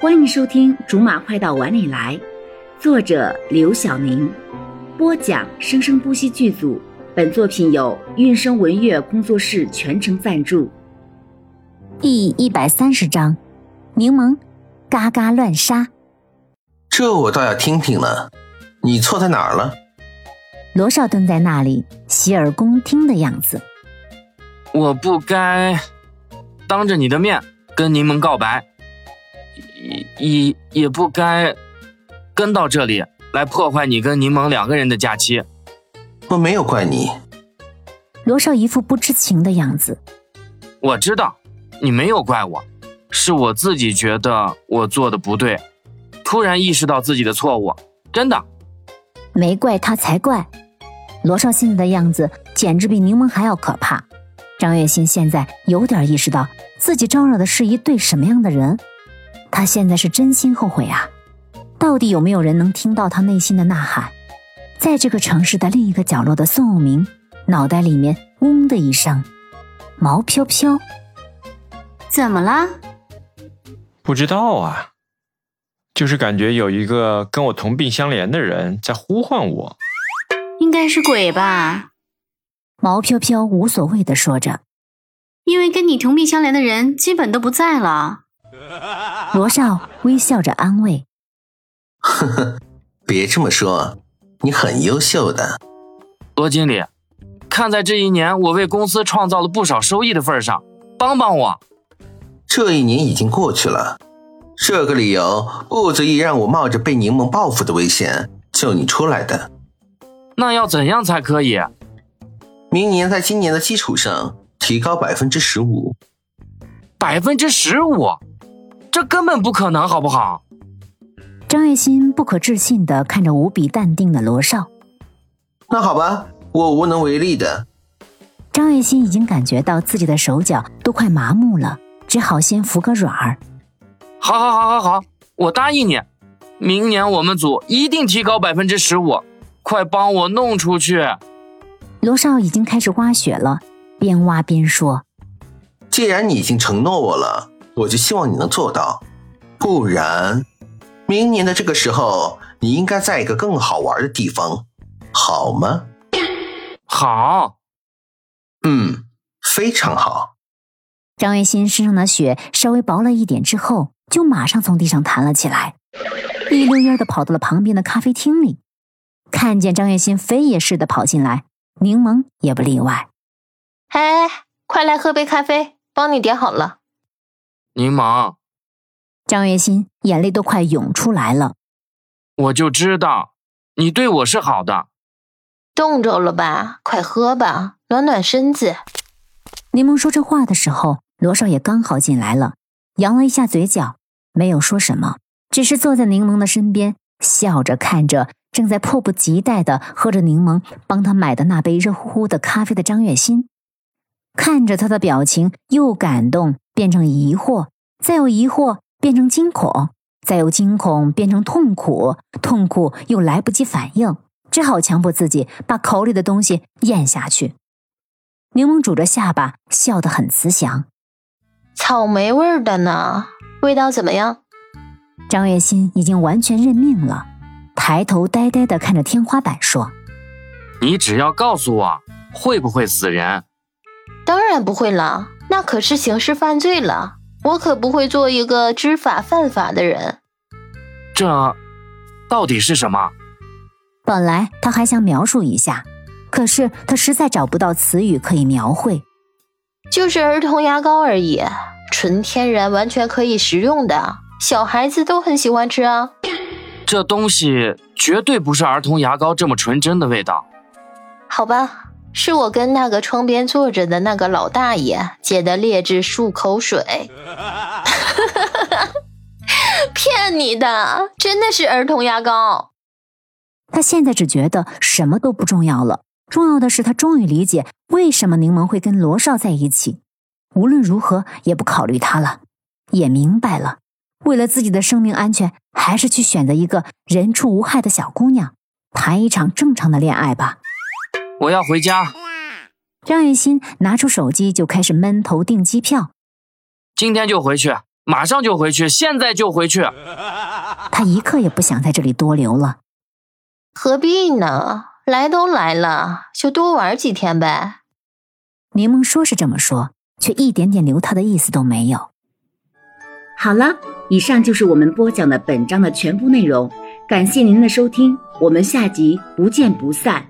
欢迎收听《竹马快到碗里来》，作者刘晓宁，播讲生生不息剧组。本作品由韵声文乐工作室全程赞助。第一百三十章，柠檬嘎嘎乱杀。这我倒要听听了，你错在哪儿了？罗少蹲在那里，洗耳恭听的样子。我不该当着你的面跟柠檬告白。也也不该跟到这里来破坏你跟柠檬两个人的假期。我没有怪你。罗少一副不知情的样子。我知道你没有怪我，是我自己觉得我做的不对，突然意识到自己的错误，真的。没怪他才怪。罗少现在的样子简直比柠檬还要可怕。张月心现在有点意识到自己招惹的是一对什么样的人。他现在是真心后悔啊！到底有没有人能听到他内心的呐喊？在这个城市的另一个角落的宋有明，脑袋里面嗡的一声，毛飘飘，怎么了？不知道啊，就是感觉有一个跟我同病相怜的人在呼唤我。应该是鬼吧？毛飘飘无所谓的说着，因为跟你同病相怜的人基本都不在了。罗少微笑着安慰：“呵呵，别这么说，你很优秀的，罗经理。看在这一年我为公司创造了不少收益的份上，帮帮我。这一年已经过去了，这个理由不足以让我冒着被柠檬报复的危险救你出来的。那要怎样才可以？明年在今年的基础上提高百分之十五，百分之十五。”这根本不可能，好不好？张月心不可置信的看着无比淡定的罗少。那好吧，我无能为力的。张月心已经感觉到自己的手脚都快麻木了，只好先服个软儿。好，好，好，好，好，我答应你，明年我们组一定提高百分之十五，快帮我弄出去。罗少已经开始挖雪了，边挖边说：“既然你已经承诺我了。”我就希望你能做到，不然，明年的这个时候，你应该在一个更好玩的地方，好吗？好，嗯，非常好。张月心身上的雪稍微薄了一点之后，就马上从地上弹了起来，一溜烟的跑到了旁边的咖啡厅里。看见张月心飞也似的跑进来，柠檬也不例外。哎，快来喝杯咖啡，帮你点好了。柠檬，张月心眼泪都快涌出来了。我就知道你对我是好的。冻着了吧？快喝吧，暖暖身子。柠檬说这话的时候，罗少爷刚好进来了，扬了一下嘴角，没有说什么，只是坐在柠檬的身边，笑着看着正在迫不及待的喝着柠檬帮他买的那杯热乎乎的咖啡的张月心。看着他的表情，又感动变成疑惑，再由疑惑变成惊恐，再由惊恐变成痛苦，痛苦又来不及反应，只好强迫自己把口里的东西咽下去。柠檬拄着下巴，笑得很慈祥，草莓味的呢，味道怎么样？张月心已经完全认命了，抬头呆呆地看着天花板说：“你只要告诉我会不会死人。”当然不会了，那可是刑事犯罪了。我可不会做一个知法犯法的人。这到底是什么？本来他还想描述一下，可是他实在找不到词语可以描绘。就是儿童牙膏而已，纯天然，完全可以食用的，小孩子都很喜欢吃啊。这东西绝对不是儿童牙膏这么纯真的味道。好吧。是我跟那个窗边坐着的那个老大爷借的劣质漱口水，骗你的，真的是儿童牙膏。他现在只觉得什么都不重要了，重要的是他终于理解为什么柠檬会跟罗少在一起，无论如何也不考虑他了，也明白了，为了自己的生命安全，还是去选择一个人畜无害的小姑娘，谈一场正常的恋爱吧。我要回家。张雨欣拿出手机就开始闷头订机票。今天就回去，马上就回去，现在就回去。他一刻也不想在这里多留了。何必呢？来都来了，就多玩几天呗。柠檬说是这么说，却一点点留他的意思都没有。好了，以上就是我们播讲的本章的全部内容，感谢您的收听，我们下集不见不散。